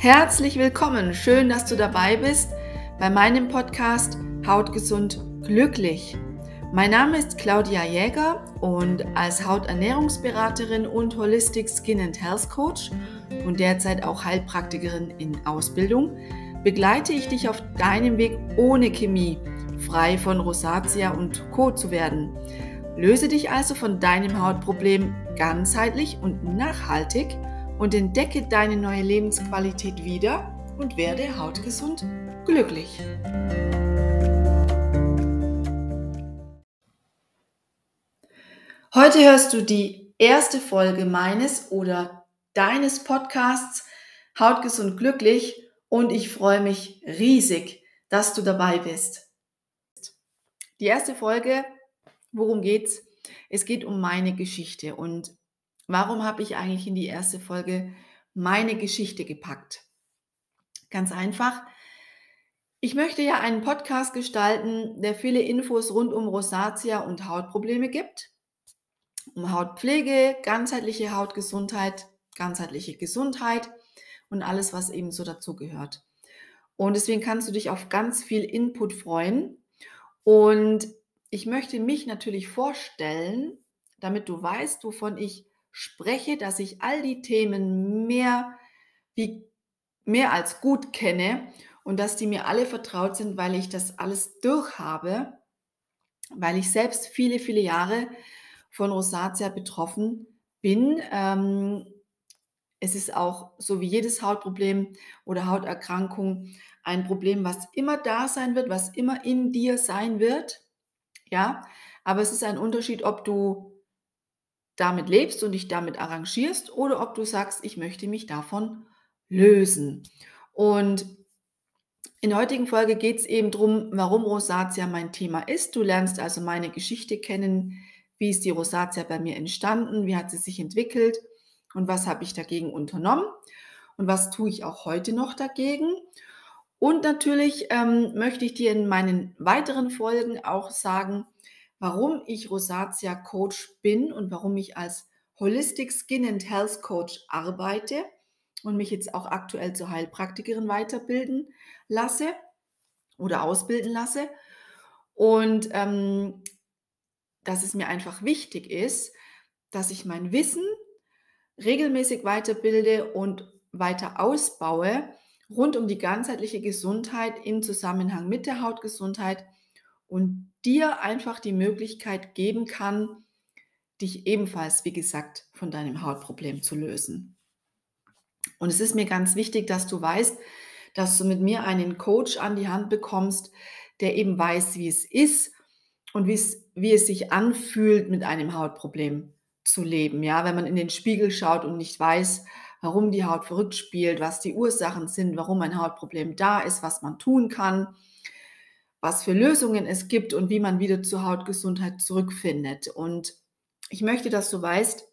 Herzlich willkommen, schön, dass du dabei bist bei meinem Podcast Hautgesund glücklich. Mein Name ist Claudia Jäger und als Hauternährungsberaterin und Holistic Skin and Health Coach und derzeit auch Heilpraktikerin in Ausbildung begleite ich dich auf deinem Weg ohne Chemie, frei von Rosatia und Co. zu werden. Löse dich also von deinem Hautproblem ganzheitlich und nachhaltig und entdecke deine neue Lebensqualität wieder und werde hautgesund glücklich. Heute hörst du die erste Folge meines oder deines Podcasts Hautgesund glücklich und ich freue mich riesig, dass du dabei bist. Die erste Folge, worum geht's? Es geht um meine Geschichte und Warum habe ich eigentlich in die erste Folge meine Geschichte gepackt? Ganz einfach. Ich möchte ja einen Podcast gestalten, der viele Infos rund um Rosatia und Hautprobleme gibt. Um Hautpflege, ganzheitliche Hautgesundheit, ganzheitliche Gesundheit und alles, was eben so dazugehört. Und deswegen kannst du dich auf ganz viel Input freuen. Und ich möchte mich natürlich vorstellen, damit du weißt, wovon ich spreche, dass ich all die Themen mehr, wie, mehr als gut kenne und dass die mir alle vertraut sind, weil ich das alles durchhabe, weil ich selbst viele, viele Jahre von Rosatia betroffen bin. Ähm, es ist auch so wie jedes Hautproblem oder Hauterkrankung ein Problem, was immer da sein wird, was immer in dir sein wird. Ja, aber es ist ein Unterschied, ob du damit lebst und dich damit arrangierst oder ob du sagst, ich möchte mich davon lösen. Und in der heutigen Folge geht es eben darum, warum Rosatia mein Thema ist. Du lernst also meine Geschichte kennen, wie ist die Rosatia bei mir entstanden, wie hat sie sich entwickelt und was habe ich dagegen unternommen und was tue ich auch heute noch dagegen. Und natürlich ähm, möchte ich dir in meinen weiteren Folgen auch sagen, warum ich Rosatia Coach bin und warum ich als Holistic Skin and Health Coach arbeite und mich jetzt auch aktuell zur Heilpraktikerin weiterbilden lasse oder ausbilden lasse. Und ähm, dass es mir einfach wichtig ist, dass ich mein Wissen regelmäßig weiterbilde und weiter ausbaue rund um die ganzheitliche Gesundheit im Zusammenhang mit der Hautgesundheit und dir einfach die Möglichkeit geben kann, dich ebenfalls, wie gesagt, von deinem Hautproblem zu lösen. Und es ist mir ganz wichtig, dass du weißt, dass du mit mir einen Coach an die Hand bekommst, der eben weiß, wie es ist und wie es, wie es sich anfühlt, mit einem Hautproblem zu leben. Ja, wenn man in den Spiegel schaut und nicht weiß, warum die Haut verrückt spielt, was die Ursachen sind, warum ein Hautproblem da ist, was man tun kann was für Lösungen es gibt und wie man wieder zur Hautgesundheit zurückfindet. Und ich möchte, dass du weißt,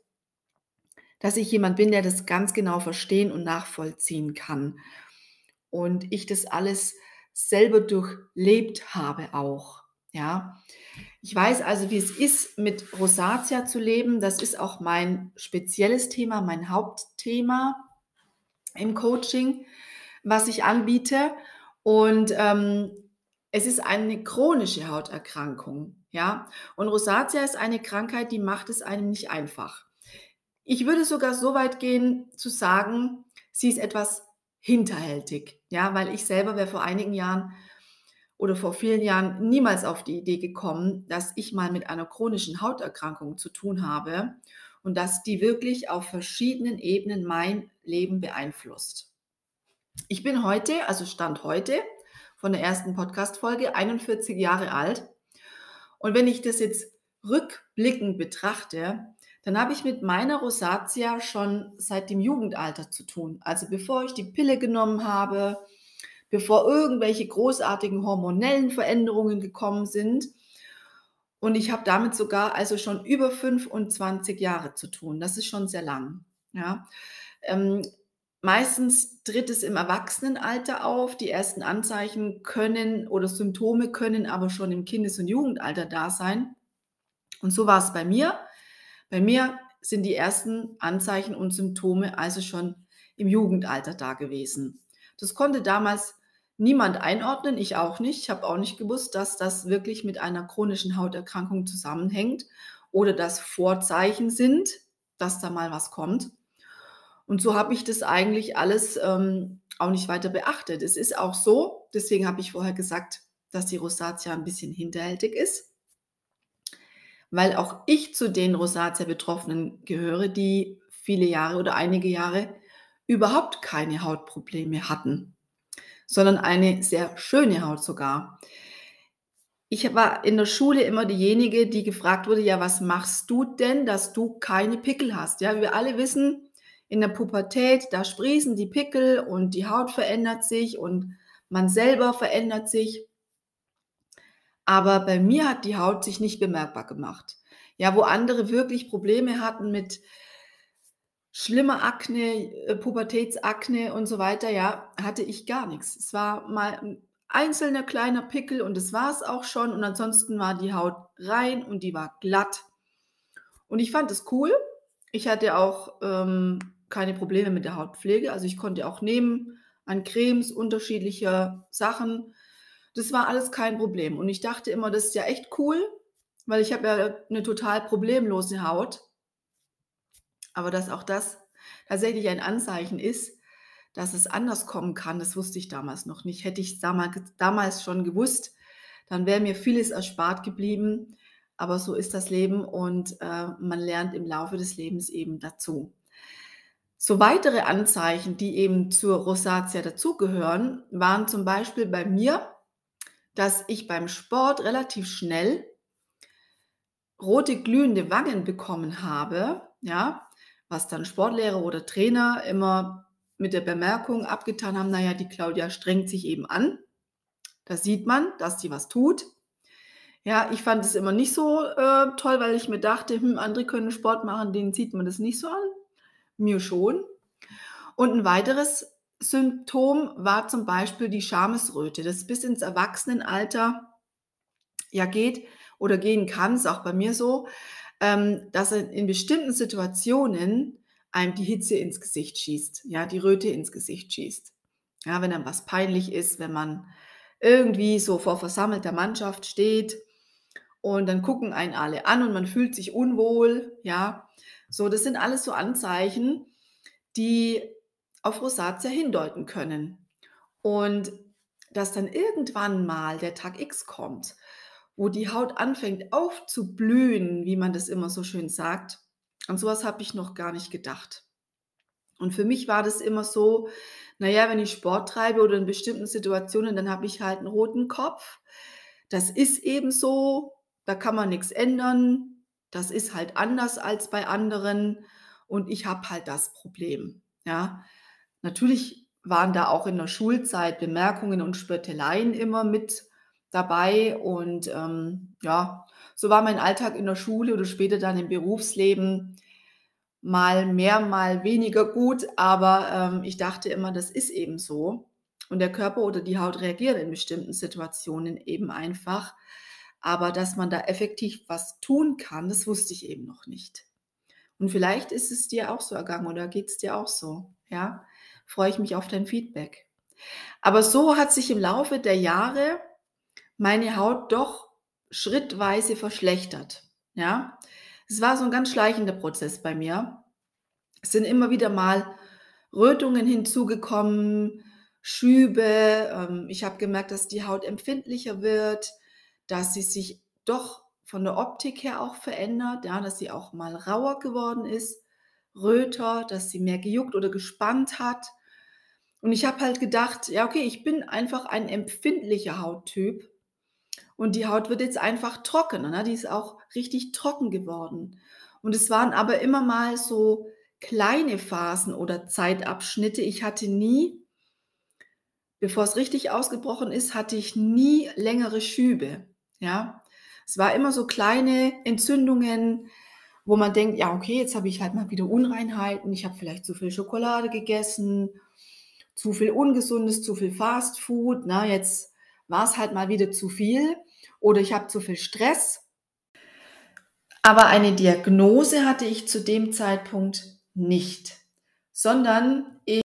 dass ich jemand bin, der das ganz genau verstehen und nachvollziehen kann. Und ich das alles selber durchlebt habe auch. Ja, ich weiß also, wie es ist, mit Rosatia zu leben. Das ist auch mein spezielles Thema, mein Hauptthema im Coaching, was ich anbiete. Und ähm, es ist eine chronische Hauterkrankung, ja. Und Rosatia ist eine Krankheit, die macht es einem nicht einfach. Ich würde sogar so weit gehen zu sagen, sie ist etwas hinterhältig, ja, weil ich selber wäre vor einigen Jahren oder vor vielen Jahren niemals auf die Idee gekommen, dass ich mal mit einer chronischen Hauterkrankung zu tun habe und dass die wirklich auf verschiedenen Ebenen mein Leben beeinflusst. Ich bin heute, also Stand heute, von der ersten Podcast-Folge, 41 Jahre alt. Und wenn ich das jetzt rückblickend betrachte, dann habe ich mit meiner Rosatia schon seit dem Jugendalter zu tun. Also bevor ich die Pille genommen habe, bevor irgendwelche großartigen hormonellen Veränderungen gekommen sind. Und ich habe damit sogar also schon über 25 Jahre zu tun. Das ist schon sehr lang. Ja. Ähm, Meistens tritt es im Erwachsenenalter auf. Die ersten Anzeichen können oder Symptome können aber schon im Kindes- und Jugendalter da sein. Und so war es bei mir. Bei mir sind die ersten Anzeichen und Symptome also schon im Jugendalter da gewesen. Das konnte damals niemand einordnen, ich auch nicht. Ich habe auch nicht gewusst, dass das wirklich mit einer chronischen Hauterkrankung zusammenhängt oder dass Vorzeichen sind, dass da mal was kommt. Und so habe ich das eigentlich alles ähm, auch nicht weiter beachtet. Es ist auch so, deswegen habe ich vorher gesagt, dass die Rosatia ein bisschen hinterhältig ist, weil auch ich zu den Rosatia-Betroffenen gehöre, die viele Jahre oder einige Jahre überhaupt keine Hautprobleme hatten, sondern eine sehr schöne Haut sogar. Ich war in der Schule immer diejenige, die gefragt wurde, ja, was machst du denn, dass du keine Pickel hast? Ja, wir alle wissen, in der Pubertät, da sprießen die Pickel und die Haut verändert sich und man selber verändert sich. Aber bei mir hat die Haut sich nicht bemerkbar gemacht. Ja, wo andere wirklich Probleme hatten mit schlimmer Akne, äh, Pubertätsakne und so weiter, ja, hatte ich gar nichts. Es war mal ein einzelner kleiner Pickel und das war es auch schon. Und ansonsten war die Haut rein und die war glatt. Und ich fand es cool. Ich hatte auch ähm, keine Probleme mit der Hautpflege. Also ich konnte auch nehmen an Cremes unterschiedlicher Sachen. Das war alles kein Problem. Und ich dachte immer, das ist ja echt cool, weil ich habe ja eine total problemlose Haut. Aber dass auch das tatsächlich ein Anzeichen ist, dass es anders kommen kann, das wusste ich damals noch nicht. Hätte ich damals, damals schon gewusst, dann wäre mir vieles erspart geblieben. Aber so ist das Leben und äh, man lernt im Laufe des Lebens eben dazu. So weitere Anzeichen, die eben zur Rosatia dazugehören, waren zum Beispiel bei mir, dass ich beim Sport relativ schnell rote glühende Wangen bekommen habe, ja, was dann Sportlehrer oder Trainer immer mit der Bemerkung abgetan haben, naja, die Claudia strengt sich eben an. Da sieht man, dass sie was tut. Ja, ich fand es immer nicht so äh, toll, weil ich mir dachte, hm, andere können Sport machen, denen sieht man das nicht so an. Mir schon. Und ein weiteres Symptom war zum Beispiel die Schamesröte, das bis ins Erwachsenenalter ja geht oder gehen kann, ist auch bei mir so, ähm, dass in bestimmten Situationen einem die Hitze ins Gesicht schießt, ja, die Röte ins Gesicht schießt. Ja, wenn dann was peinlich ist, wenn man irgendwie so vor versammelter Mannschaft steht und dann gucken einen alle an und man fühlt sich unwohl, ja. So, das sind alles so Anzeichen, die auf Rosatia hindeuten können. Und dass dann irgendwann mal der Tag X kommt, wo die Haut anfängt aufzublühen, wie man das immer so schön sagt. An sowas habe ich noch gar nicht gedacht. Und für mich war das immer so, naja, wenn ich Sport treibe oder in bestimmten Situationen, dann habe ich halt einen roten Kopf. Das ist eben so, da kann man nichts ändern. Das ist halt anders als bei anderen und ich habe halt das Problem. Ja, natürlich waren da auch in der Schulzeit Bemerkungen und Spötteleien immer mit dabei und ähm, ja, so war mein Alltag in der Schule oder später dann im Berufsleben mal mehr, mal weniger gut, aber ähm, ich dachte immer, das ist eben so. Und der Körper oder die Haut reagiert in bestimmten Situationen eben einfach. Aber dass man da effektiv was tun kann, das wusste ich eben noch nicht. Und vielleicht ist es dir auch so ergangen oder geht es dir auch so. Ja, freue ich mich auf dein Feedback. Aber so hat sich im Laufe der Jahre meine Haut doch schrittweise verschlechtert. Ja, es war so ein ganz schleichender Prozess bei mir. Es sind immer wieder mal Rötungen hinzugekommen, Schübe. Ähm, ich habe gemerkt, dass die Haut empfindlicher wird, dass sie sich doch von der Optik her auch verändert, ja, dass sie auch mal rauer geworden ist, röter, dass sie mehr gejuckt oder gespannt hat. Und ich habe halt gedacht, ja, okay, ich bin einfach ein empfindlicher Hauttyp und die Haut wird jetzt einfach trockener, ne? die ist auch richtig trocken geworden. Und es waren aber immer mal so kleine Phasen oder Zeitabschnitte. Ich hatte nie, bevor es richtig ausgebrochen ist, hatte ich nie längere Schübe. Ja, es war immer so kleine Entzündungen, wo man denkt, ja, okay, jetzt habe ich halt mal wieder Unreinheiten, ich habe vielleicht zu viel Schokolade gegessen, zu viel Ungesundes, zu viel Fast Food, na, jetzt war es halt mal wieder zu viel oder ich habe zu viel Stress. Aber eine Diagnose hatte ich zu dem Zeitpunkt nicht, sondern ich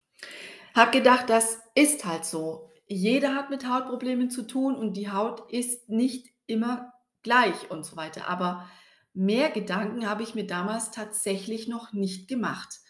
Hab gedacht, das ist halt so. Jeder hat mit Hautproblemen zu tun und die Haut ist nicht immer gleich und so weiter. Aber mehr Gedanken habe ich mir damals tatsächlich noch nicht gemacht.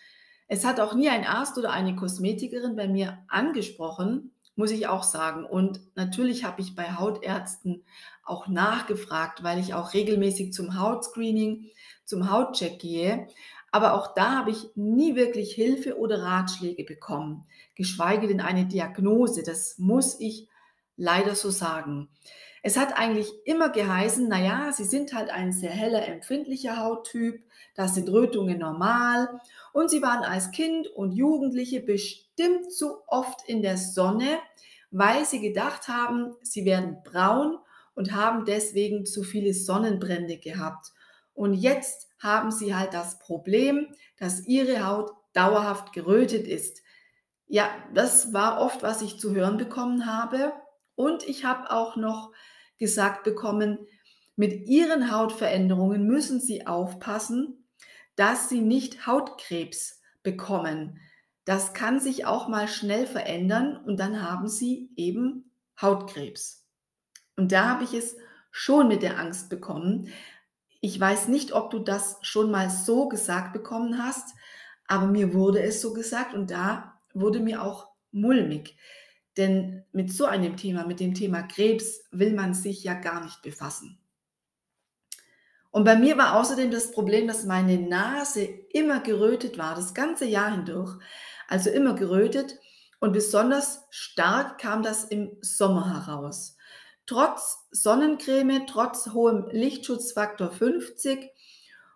Es hat auch nie ein Arzt oder eine Kosmetikerin bei mir angesprochen, muss ich auch sagen. Und natürlich habe ich bei Hautärzten auch nachgefragt, weil ich auch regelmäßig zum Hautscreening, zum Hautcheck gehe. Aber auch da habe ich nie wirklich Hilfe oder Ratschläge bekommen, geschweige denn eine Diagnose. Das muss ich leider so sagen. Es hat eigentlich immer geheißen, naja, Sie sind halt ein sehr heller, empfindlicher Hauttyp, da sind Rötungen normal und Sie waren als Kind und Jugendliche bestimmt zu oft in der Sonne, weil Sie gedacht haben, Sie werden braun und haben deswegen zu viele Sonnenbrände gehabt. Und jetzt haben Sie halt das Problem, dass Ihre Haut dauerhaft gerötet ist. Ja, das war oft, was ich zu hören bekommen habe. Und ich habe auch noch gesagt bekommen, mit Ihren Hautveränderungen müssen Sie aufpassen, dass Sie nicht Hautkrebs bekommen. Das kann sich auch mal schnell verändern und dann haben Sie eben Hautkrebs. Und da habe ich es schon mit der Angst bekommen. Ich weiß nicht, ob du das schon mal so gesagt bekommen hast, aber mir wurde es so gesagt und da wurde mir auch mulmig. Denn mit so einem Thema, mit dem Thema Krebs, will man sich ja gar nicht befassen. Und bei mir war außerdem das Problem, dass meine Nase immer gerötet war, das ganze Jahr hindurch. Also immer gerötet und besonders stark kam das im Sommer heraus. Trotz Sonnencreme, trotz hohem Lichtschutzfaktor 50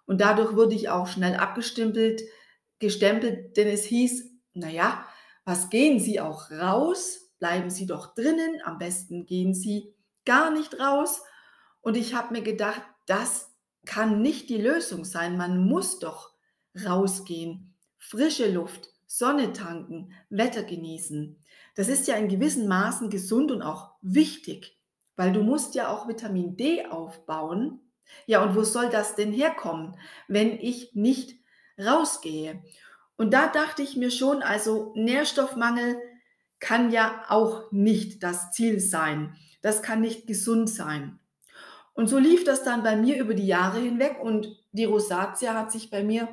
und dadurch wurde ich auch schnell abgestempelt, gestempelt, denn es hieß, naja, was gehen Sie auch raus? Bleiben Sie doch drinnen, am besten gehen Sie gar nicht raus. Und ich habe mir gedacht, das kann nicht die Lösung sein. Man muss doch rausgehen, frische Luft, Sonne tanken, Wetter genießen. Das ist ja in gewissen Maßen gesund und auch wichtig, weil du musst ja auch Vitamin D aufbauen. Ja, und wo soll das denn herkommen, wenn ich nicht rausgehe? Und da dachte ich mir schon, also Nährstoffmangel kann ja auch nicht das Ziel sein. Das kann nicht gesund sein. Und so lief das dann bei mir über die Jahre hinweg und die Rosatia hat sich bei mir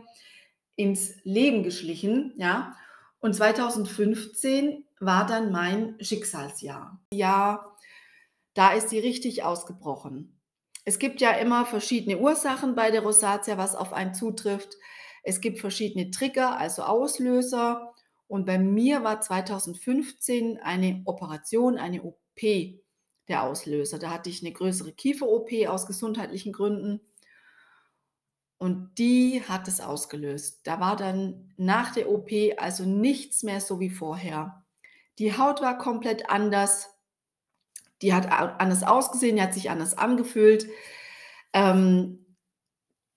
ins Leben geschlichen, ja. Und 2015 war dann mein Schicksalsjahr. Ja, da ist sie richtig ausgebrochen. Es gibt ja immer verschiedene Ursachen bei der Rosatia, was auf einen zutrifft. Es gibt verschiedene Trigger, also Auslöser. Und bei mir war 2015 eine Operation, eine OP der Auslöser. Da hatte ich eine größere Kiefer-OP aus gesundheitlichen Gründen. Und die hat es ausgelöst. Da war dann nach der OP also nichts mehr so wie vorher. Die Haut war komplett anders. Die hat anders ausgesehen, die hat sich anders angefühlt. Ähm,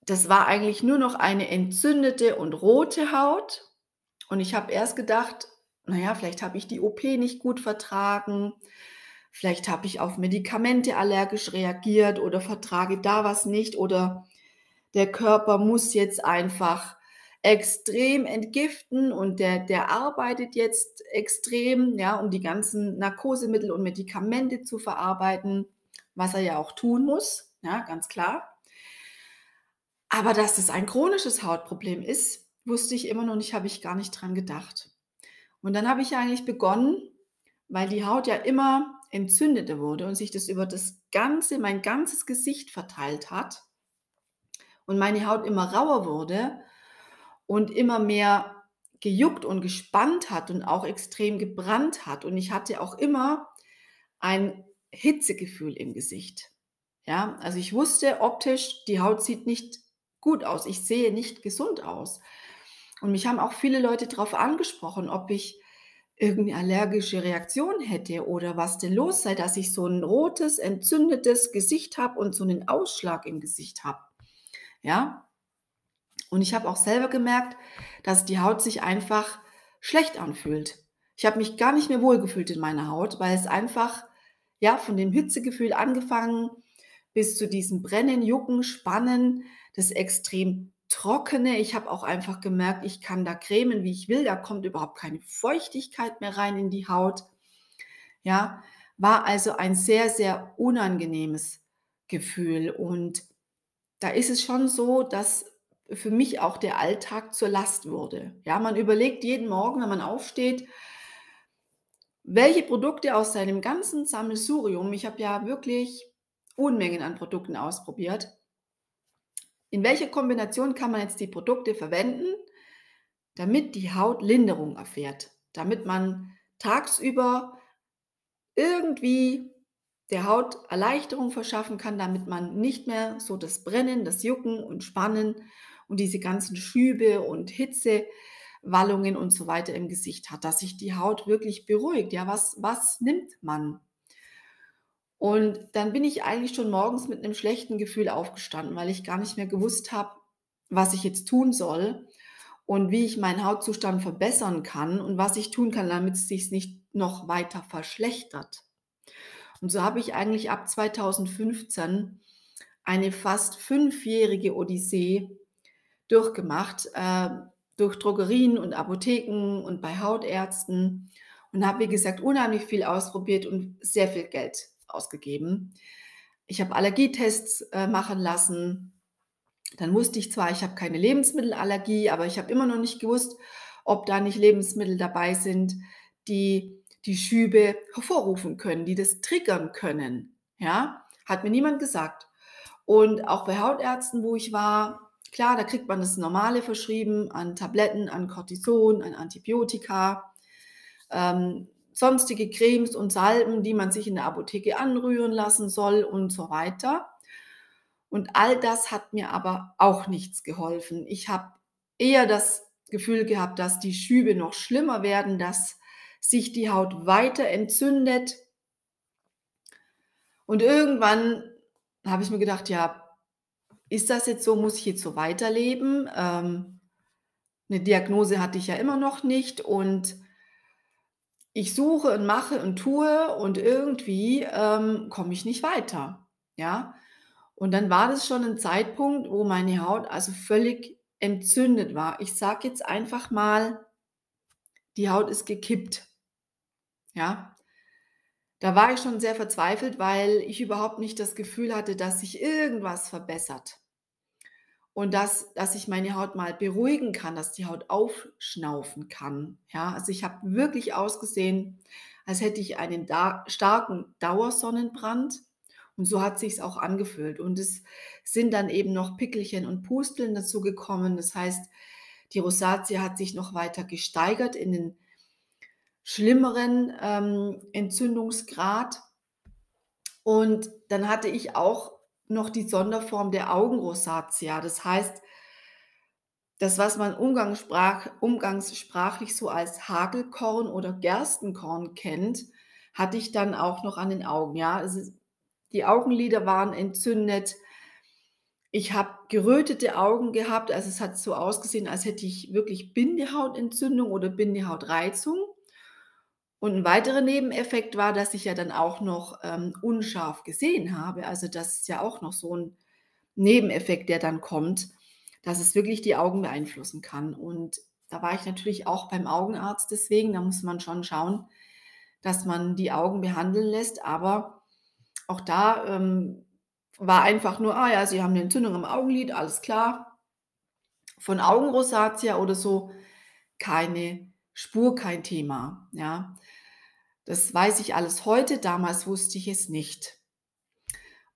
das war eigentlich nur noch eine entzündete und rote Haut. Und ich habe erst gedacht, naja, vielleicht habe ich die OP nicht gut vertragen, vielleicht habe ich auf Medikamente allergisch reagiert oder vertrage da was nicht oder der Körper muss jetzt einfach extrem entgiften und der, der arbeitet jetzt extrem, ja, um die ganzen Narkosemittel und Medikamente zu verarbeiten, was er ja auch tun muss, ja, ganz klar. Aber dass es ein chronisches Hautproblem ist, wusste ich immer noch nicht, habe ich gar nicht dran gedacht. Und dann habe ich eigentlich begonnen, weil die Haut ja immer entzündeter wurde und sich das über das ganze, mein ganzes Gesicht verteilt hat und meine Haut immer rauer wurde und immer mehr gejuckt und gespannt hat und auch extrem gebrannt hat. Und ich hatte auch immer ein Hitzegefühl im Gesicht. Ja, also ich wusste optisch, die Haut sieht nicht gut aus. Ich sehe nicht gesund aus. Und mich haben auch viele Leute darauf angesprochen, ob ich irgendeine allergische Reaktion hätte oder was denn los sei, dass ich so ein rotes, entzündetes Gesicht habe und so einen Ausschlag im Gesicht habe. Ja? Und ich habe auch selber gemerkt, dass die Haut sich einfach schlecht anfühlt. Ich habe mich gar nicht mehr wohlgefühlt in meiner Haut, weil es einfach ja von dem Hitzegefühl angefangen bis zu diesem Brennen, Jucken, Spannen, das extrem trockene. Ich habe auch einfach gemerkt, ich kann da cremen, wie ich will. Da kommt überhaupt keine Feuchtigkeit mehr rein in die Haut. Ja, war also ein sehr, sehr unangenehmes Gefühl. Und da ist es schon so, dass für mich auch der Alltag zur Last wurde. Ja, man überlegt jeden Morgen, wenn man aufsteht, welche Produkte aus seinem ganzen Sammelsurium, ich habe ja wirklich Unmengen an Produkten ausprobiert, in welcher Kombination kann man jetzt die Produkte verwenden, damit die Haut Linderung erfährt, damit man tagsüber irgendwie der Haut Erleichterung verschaffen kann, damit man nicht mehr so das Brennen, das Jucken und Spannen und diese ganzen Schübe und Hitzewallungen und so weiter im Gesicht hat, dass sich die Haut wirklich beruhigt. Ja, was, was nimmt man? Und dann bin ich eigentlich schon morgens mit einem schlechten Gefühl aufgestanden, weil ich gar nicht mehr gewusst habe, was ich jetzt tun soll und wie ich meinen Hautzustand verbessern kann und was ich tun kann, damit es sich nicht noch weiter verschlechtert. Und so habe ich eigentlich ab 2015 eine fast fünfjährige Odyssee durchgemacht, äh, durch Drogerien und Apotheken und bei Hautärzten und habe, wie gesagt, unheimlich viel ausprobiert und sehr viel Geld ausgegeben. Ich habe Allergietests äh, machen lassen. Dann wusste ich zwar, ich habe keine Lebensmittelallergie, aber ich habe immer noch nicht gewusst, ob da nicht Lebensmittel dabei sind, die die Schübe hervorrufen können, die das triggern können. Ja, hat mir niemand gesagt. Und auch bei Hautärzten, wo ich war, klar, da kriegt man das Normale verschrieben an Tabletten, an Cortison, an Antibiotika, ähm, sonstige Cremes und Salben, die man sich in der Apotheke anrühren lassen soll und so weiter. Und all das hat mir aber auch nichts geholfen. Ich habe eher das Gefühl gehabt, dass die Schübe noch schlimmer werden, dass sich die Haut weiter entzündet. Und irgendwann habe ich mir gedacht, ja, ist das jetzt so, muss ich jetzt so weiterleben? Ähm, eine Diagnose hatte ich ja immer noch nicht und ich suche und mache und tue und irgendwie ähm, komme ich nicht weiter. Ja, und dann war das schon ein Zeitpunkt, wo meine Haut also völlig entzündet war. Ich sage jetzt einfach mal, die Haut ist gekippt. Ja, da war ich schon sehr verzweifelt, weil ich überhaupt nicht das Gefühl hatte, dass sich irgendwas verbessert. Und dass, dass ich meine Haut mal beruhigen kann, dass die Haut aufschnaufen kann. Ja, also ich habe wirklich ausgesehen, als hätte ich einen da starken Dauersonnenbrand. Und so hat sich es auch angefühlt. Und es sind dann eben noch Pickelchen und Pusteln dazu gekommen. Das heißt, die Rosatia hat sich noch weiter gesteigert in den schlimmeren ähm, Entzündungsgrad. Und dann hatte ich auch noch die Sonderform der Augenrosatia. Das heißt, das, was man umgangssprach, umgangssprachlich so als Hagelkorn oder Gerstenkorn kennt, hatte ich dann auch noch an den Augen. Ja, also die Augenlider waren entzündet. Ich habe gerötete Augen gehabt, also es hat so ausgesehen, als hätte ich wirklich Bindehautentzündung oder Bindehautereizung. Und ein weiterer Nebeneffekt war, dass ich ja dann auch noch ähm, unscharf gesehen habe. Also das ist ja auch noch so ein Nebeneffekt, der dann kommt, dass es wirklich die Augen beeinflussen kann. Und da war ich natürlich auch beim Augenarzt deswegen. Da muss man schon schauen, dass man die Augen behandeln lässt. Aber auch da ähm, war einfach nur, ah ja, Sie haben eine Entzündung im Augenlid, alles klar. Von Augenrosatia oder so keine Spur, kein Thema. Ja, das weiß ich alles heute, damals wusste ich es nicht.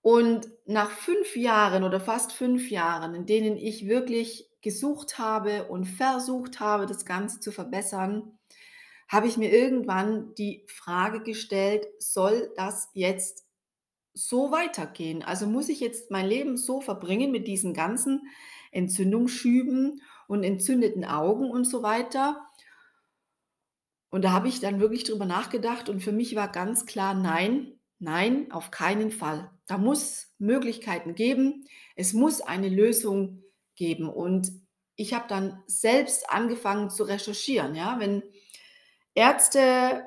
Und nach fünf Jahren oder fast fünf Jahren, in denen ich wirklich gesucht habe und versucht habe, das Ganze zu verbessern, habe ich mir irgendwann die Frage gestellt, soll das jetzt so weitergehen? Also muss ich jetzt mein Leben so verbringen mit diesen ganzen Entzündungsschüben und entzündeten Augen und so weiter? Und da habe ich dann wirklich drüber nachgedacht und für mich war ganz klar, nein, nein, auf keinen Fall. Da muss Möglichkeiten geben. Es muss eine Lösung geben. Und ich habe dann selbst angefangen zu recherchieren. Ja, wenn Ärzte,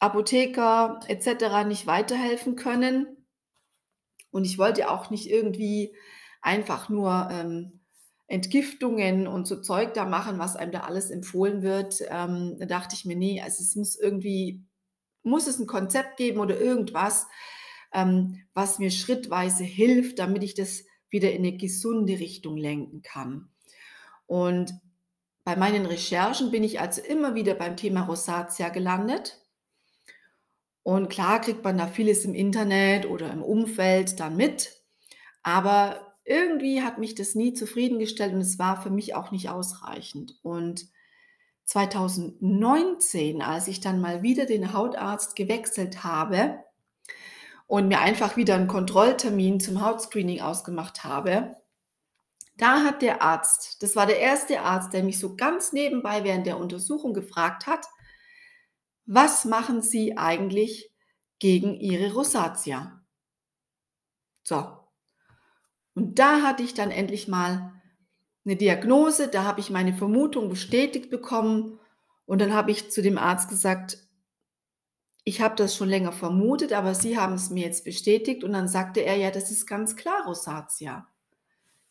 Apotheker etc. nicht weiterhelfen können und ich wollte auch nicht irgendwie einfach nur ähm, Entgiftungen und so Zeug da machen, was einem da alles empfohlen wird. Ähm, da dachte ich mir, nee, also es muss irgendwie, muss es ein Konzept geben oder irgendwas, ähm, was mir schrittweise hilft, damit ich das wieder in eine gesunde Richtung lenken kann. Und bei meinen Recherchen bin ich also immer wieder beim Thema Rosatia gelandet. Und klar kriegt man da vieles im Internet oder im Umfeld dann mit, aber irgendwie hat mich das nie zufriedengestellt und es war für mich auch nicht ausreichend. Und 2019, als ich dann mal wieder den Hautarzt gewechselt habe und mir einfach wieder einen Kontrolltermin zum Hautscreening ausgemacht habe, da hat der Arzt, das war der erste Arzt, der mich so ganz nebenbei während der Untersuchung gefragt hat, was machen Sie eigentlich gegen Ihre Rosatia? So. Und da hatte ich dann endlich mal eine Diagnose, da habe ich meine Vermutung bestätigt bekommen und dann habe ich zu dem Arzt gesagt, ich habe das schon länger vermutet, aber Sie haben es mir jetzt bestätigt und dann sagte er, ja, das ist ganz klar Rosatia.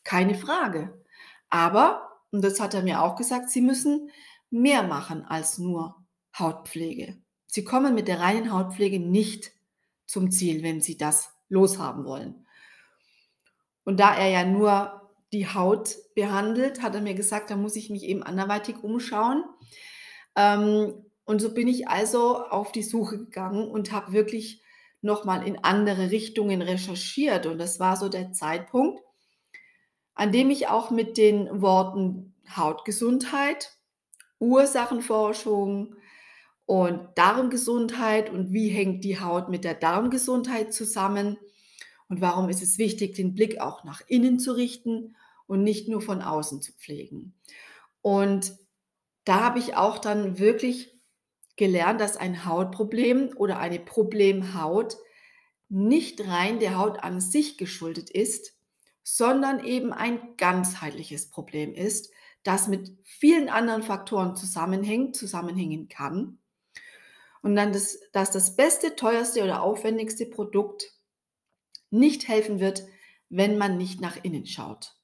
Keine Frage. Aber, und das hat er mir auch gesagt, Sie müssen mehr machen als nur Hautpflege. Sie kommen mit der reinen Hautpflege nicht zum Ziel, wenn Sie das loshaben wollen. Und da er ja nur die Haut behandelt, hat er mir gesagt, da muss ich mich eben anderweitig umschauen. Ähm, und so bin ich also auf die Suche gegangen und habe wirklich nochmal in andere Richtungen recherchiert. Und das war so der Zeitpunkt, an dem ich auch mit den Worten Hautgesundheit, Ursachenforschung und Darmgesundheit und wie hängt die Haut mit der Darmgesundheit zusammen und warum ist es wichtig, den Blick auch nach innen zu richten und nicht nur von außen zu pflegen. Und da habe ich auch dann wirklich gelernt, dass ein Hautproblem oder eine Problemhaut nicht rein der Haut an sich geschuldet ist, sondern eben ein ganzheitliches Problem ist, das mit vielen anderen Faktoren zusammenhängt, zusammenhängen kann. Und dann, das, dass das beste, teuerste oder aufwendigste Produkt nicht helfen wird, wenn man nicht nach innen schaut.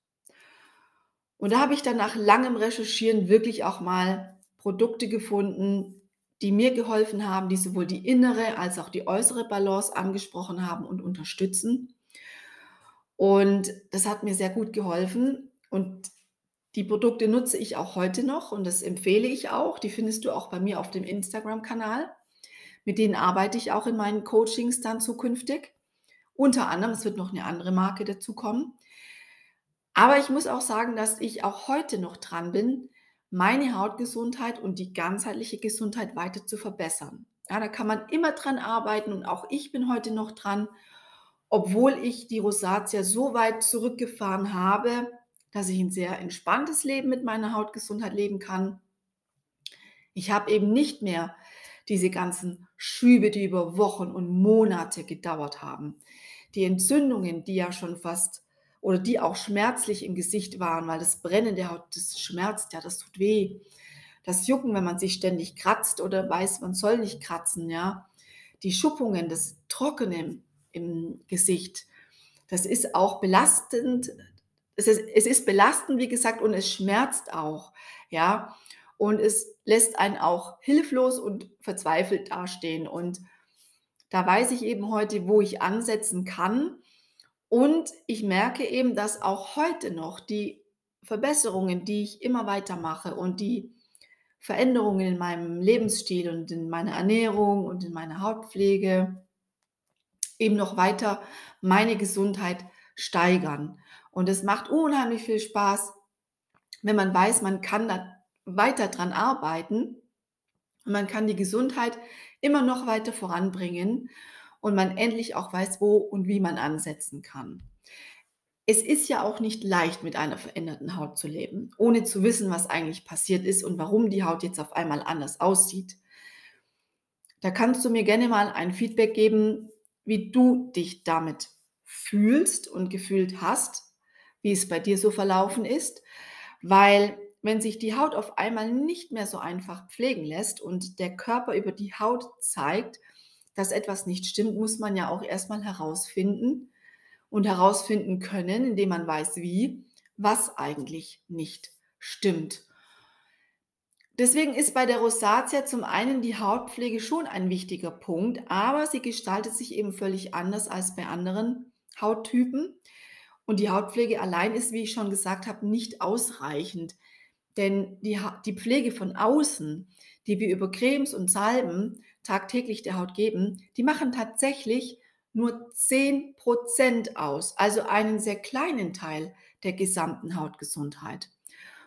Und da habe ich dann nach langem Recherchieren wirklich auch mal Produkte gefunden, die mir geholfen haben, die sowohl die innere als auch die äußere Balance angesprochen haben und unterstützen. Und das hat mir sehr gut geholfen. Und die Produkte nutze ich auch heute noch und das empfehle ich auch. Die findest du auch bei mir auf dem Instagram-Kanal. Mit denen arbeite ich auch in meinen Coachings dann zukünftig. Unter anderem, es wird noch eine andere Marke dazukommen. Aber ich muss auch sagen, dass ich auch heute noch dran bin, meine Hautgesundheit und die ganzheitliche Gesundheit weiter zu verbessern. Ja, da kann man immer dran arbeiten und auch ich bin heute noch dran obwohl ich die Rosatia so weit zurückgefahren habe, dass ich ein sehr entspanntes Leben mit meiner Hautgesundheit leben kann. Ich habe eben nicht mehr diese ganzen Schübe, die über Wochen und Monate gedauert haben. Die Entzündungen, die ja schon fast oder die auch schmerzlich im Gesicht waren, weil das Brennen der Haut, das schmerzt ja, das tut weh. Das Jucken, wenn man sich ständig kratzt oder weiß, man soll nicht kratzen, ja. Die Schuppungen, das Trockenen, im Gesicht. Das ist auch belastend. Es ist, es ist belastend, wie gesagt, und es schmerzt auch. Ja, und es lässt einen auch hilflos und verzweifelt dastehen. Und da weiß ich eben heute, wo ich ansetzen kann. Und ich merke eben, dass auch heute noch die Verbesserungen, die ich immer weiter mache und die Veränderungen in meinem Lebensstil und in meiner Ernährung und in meiner Hautpflege eben noch weiter meine Gesundheit steigern. Und es macht unheimlich viel Spaß, wenn man weiß, man kann da weiter dran arbeiten und man kann die Gesundheit immer noch weiter voranbringen und man endlich auch weiß, wo und wie man ansetzen kann. Es ist ja auch nicht leicht, mit einer veränderten Haut zu leben, ohne zu wissen, was eigentlich passiert ist und warum die Haut jetzt auf einmal anders aussieht. Da kannst du mir gerne mal ein Feedback geben, wie du dich damit fühlst und gefühlt hast, wie es bei dir so verlaufen ist, weil wenn sich die Haut auf einmal nicht mehr so einfach pflegen lässt und der Körper über die Haut zeigt, dass etwas nicht stimmt, muss man ja auch erstmal herausfinden und herausfinden können, indem man weiß, wie, was eigentlich nicht stimmt. Deswegen ist bei der Rosatia zum einen die Hautpflege schon ein wichtiger Punkt, aber sie gestaltet sich eben völlig anders als bei anderen Hauttypen. Und die Hautpflege allein ist, wie ich schon gesagt habe, nicht ausreichend. Denn die, die Pflege von außen, die wir über Cremes und Salben tagtäglich der Haut geben, die machen tatsächlich nur 10% aus, also einen sehr kleinen Teil der gesamten Hautgesundheit.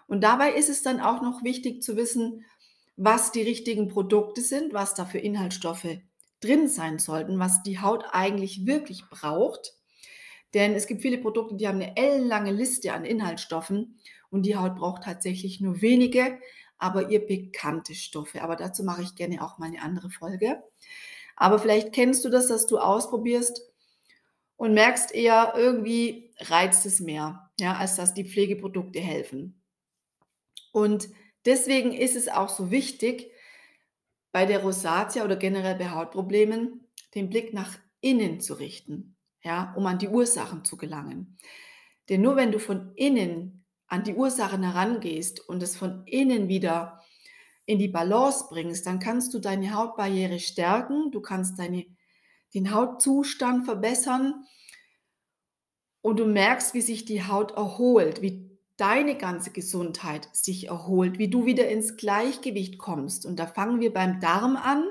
Und dabei ist es dann auch noch wichtig zu wissen, was die richtigen Produkte sind, was da für Inhaltsstoffe drin sein sollten, was die Haut eigentlich wirklich braucht. Denn es gibt viele Produkte, die haben eine ellenlange Liste an Inhaltsstoffen und die Haut braucht tatsächlich nur wenige, aber ihr bekannte Stoffe. Aber dazu mache ich gerne auch mal eine andere Folge. Aber vielleicht kennst du das, dass du ausprobierst und merkst eher, irgendwie reizt es mehr, ja, als dass die Pflegeprodukte helfen. Und deswegen ist es auch so wichtig, bei der Rosatia oder generell bei Hautproblemen den Blick nach innen zu richten, ja, um an die Ursachen zu gelangen. Denn nur wenn du von innen an die Ursachen herangehst und es von innen wieder in die Balance bringst, dann kannst du deine Hautbarriere stärken, du kannst deine, den Hautzustand verbessern und du merkst, wie sich die Haut erholt, wie deine ganze Gesundheit sich erholt, wie du wieder ins Gleichgewicht kommst. Und da fangen wir beim Darm an.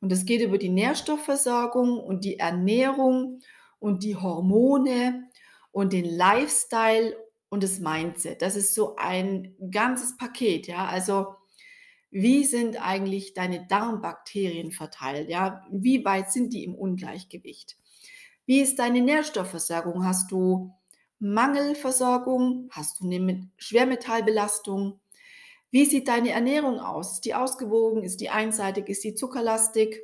Und es geht über die Nährstoffversorgung und die Ernährung und die Hormone und den Lifestyle und das Mindset. Das ist so ein ganzes Paket, ja. Also wie sind eigentlich deine Darmbakterien verteilt, ja? Wie weit sind die im Ungleichgewicht? Wie ist deine Nährstoffversorgung? Hast du Mangelversorgung? Hast du eine Schwermetallbelastung? Wie sieht deine Ernährung aus? Ist die ausgewogen? Ist die einseitig? Ist die zuckerlastig?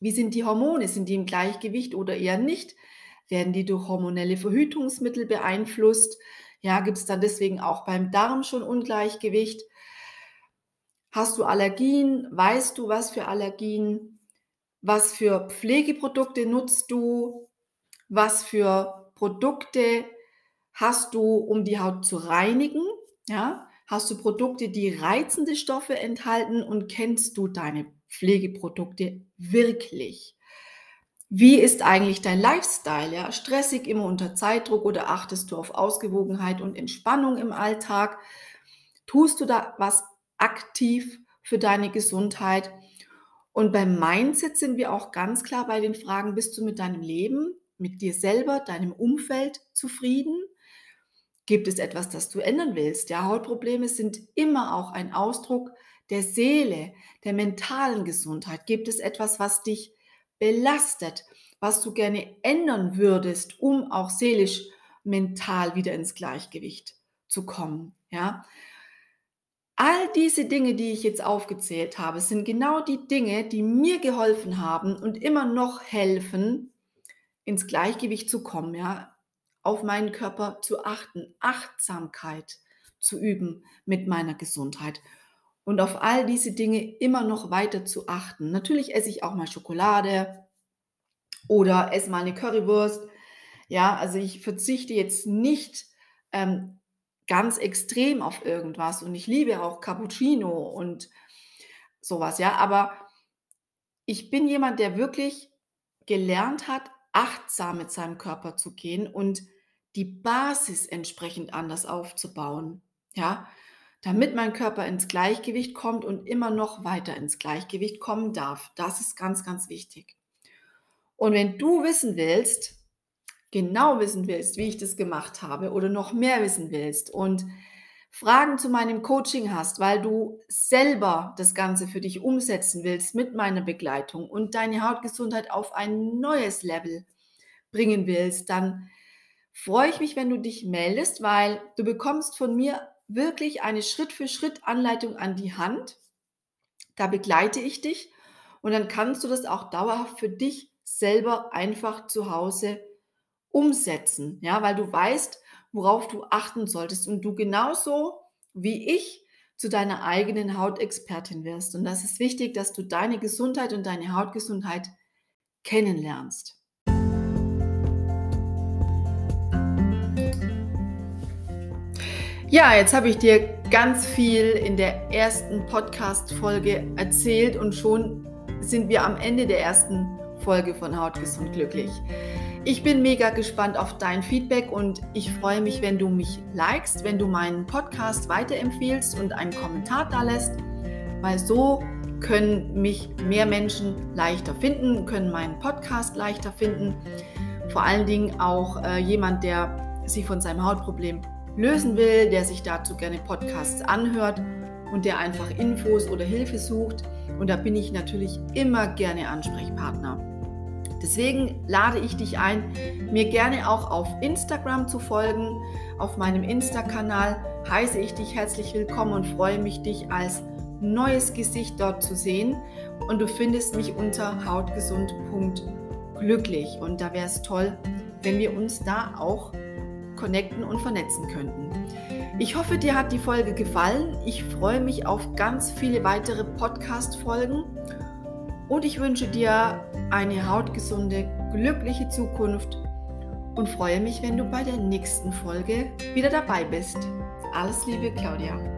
Wie sind die Hormone? Sind die im Gleichgewicht oder eher nicht? Werden die durch hormonelle Verhütungsmittel beeinflusst? Ja, gibt es dann deswegen auch beim Darm schon Ungleichgewicht? Hast du Allergien? Weißt du, was für Allergien? Was für Pflegeprodukte nutzt du? Was für Produkte hast du, um die Haut zu reinigen? Ja? Hast du Produkte, die reizende Stoffe enthalten und kennst du deine Pflegeprodukte wirklich? Wie ist eigentlich dein Lifestyle? Ja? Stressig, immer unter Zeitdruck oder achtest du auf Ausgewogenheit und Entspannung im Alltag? Tust du da was aktiv für deine Gesundheit? Und beim Mindset sind wir auch ganz klar bei den Fragen, bist du mit deinem Leben, mit dir selber, deinem Umfeld zufrieden? Gibt es etwas, das du ändern willst? Ja, Hautprobleme sind immer auch ein Ausdruck der Seele, der mentalen Gesundheit. Gibt es etwas, was dich belastet, was du gerne ändern würdest, um auch seelisch, mental wieder ins Gleichgewicht zu kommen. Ja? All diese Dinge, die ich jetzt aufgezählt habe, sind genau die Dinge, die mir geholfen haben und immer noch helfen, ins Gleichgewicht zu kommen, ja, auf meinen Körper zu achten, Achtsamkeit zu üben mit meiner Gesundheit und auf all diese Dinge immer noch weiter zu achten. Natürlich esse ich auch mal Schokolade oder esse mal eine Currywurst. Ja, also ich verzichte jetzt nicht ähm, ganz extrem auf irgendwas und ich liebe auch Cappuccino und sowas, ja, aber ich bin jemand, der wirklich gelernt hat, achtsam mit seinem Körper zu gehen und die Basis entsprechend anders aufzubauen, ja damit mein Körper ins Gleichgewicht kommt und immer noch weiter ins Gleichgewicht kommen darf. Das ist ganz, ganz wichtig. Und wenn du wissen willst, genau wissen willst, wie ich das gemacht habe oder noch mehr wissen willst und Fragen zu meinem Coaching hast, weil du selber das Ganze für dich umsetzen willst mit meiner Begleitung und deine Hautgesundheit auf ein neues Level bringen willst, dann freue ich mich, wenn du dich meldest, weil du bekommst von mir wirklich eine Schritt-für-Schritt-Anleitung an die Hand. Da begleite ich dich und dann kannst du das auch dauerhaft für dich selber einfach zu Hause umsetzen, ja, weil du weißt, worauf du achten solltest und du genauso wie ich zu deiner eigenen Hautexpertin wirst. Und das ist wichtig, dass du deine Gesundheit und deine Hautgesundheit kennenlernst. Ja, jetzt habe ich dir ganz viel in der ersten Podcast-Folge erzählt und schon sind wir am Ende der ersten Folge von Hautgesund glücklich. Ich bin mega gespannt auf dein Feedback und ich freue mich, wenn du mich likest, wenn du meinen Podcast weiterempfiehlst und einen Kommentar da lässt, weil so können mich mehr Menschen leichter finden, können meinen Podcast leichter finden. Vor allen Dingen auch äh, jemand, der sich von seinem Hautproblem lösen will, der sich dazu gerne Podcasts anhört und der einfach Infos oder Hilfe sucht. Und da bin ich natürlich immer gerne Ansprechpartner. Deswegen lade ich dich ein, mir gerne auch auf Instagram zu folgen. Auf meinem Insta-Kanal heiße ich dich herzlich willkommen und freue mich, dich als neues Gesicht dort zu sehen. Und du findest mich unter hautgesund.glücklich. Und da wäre es toll, wenn wir uns da auch connecten und vernetzen könnten. Ich hoffe, dir hat die Folge gefallen. Ich freue mich auf ganz viele weitere Podcast-Folgen und ich wünsche dir eine hautgesunde, glückliche Zukunft und freue mich, wenn du bei der nächsten Folge wieder dabei bist. Alles Liebe, Claudia.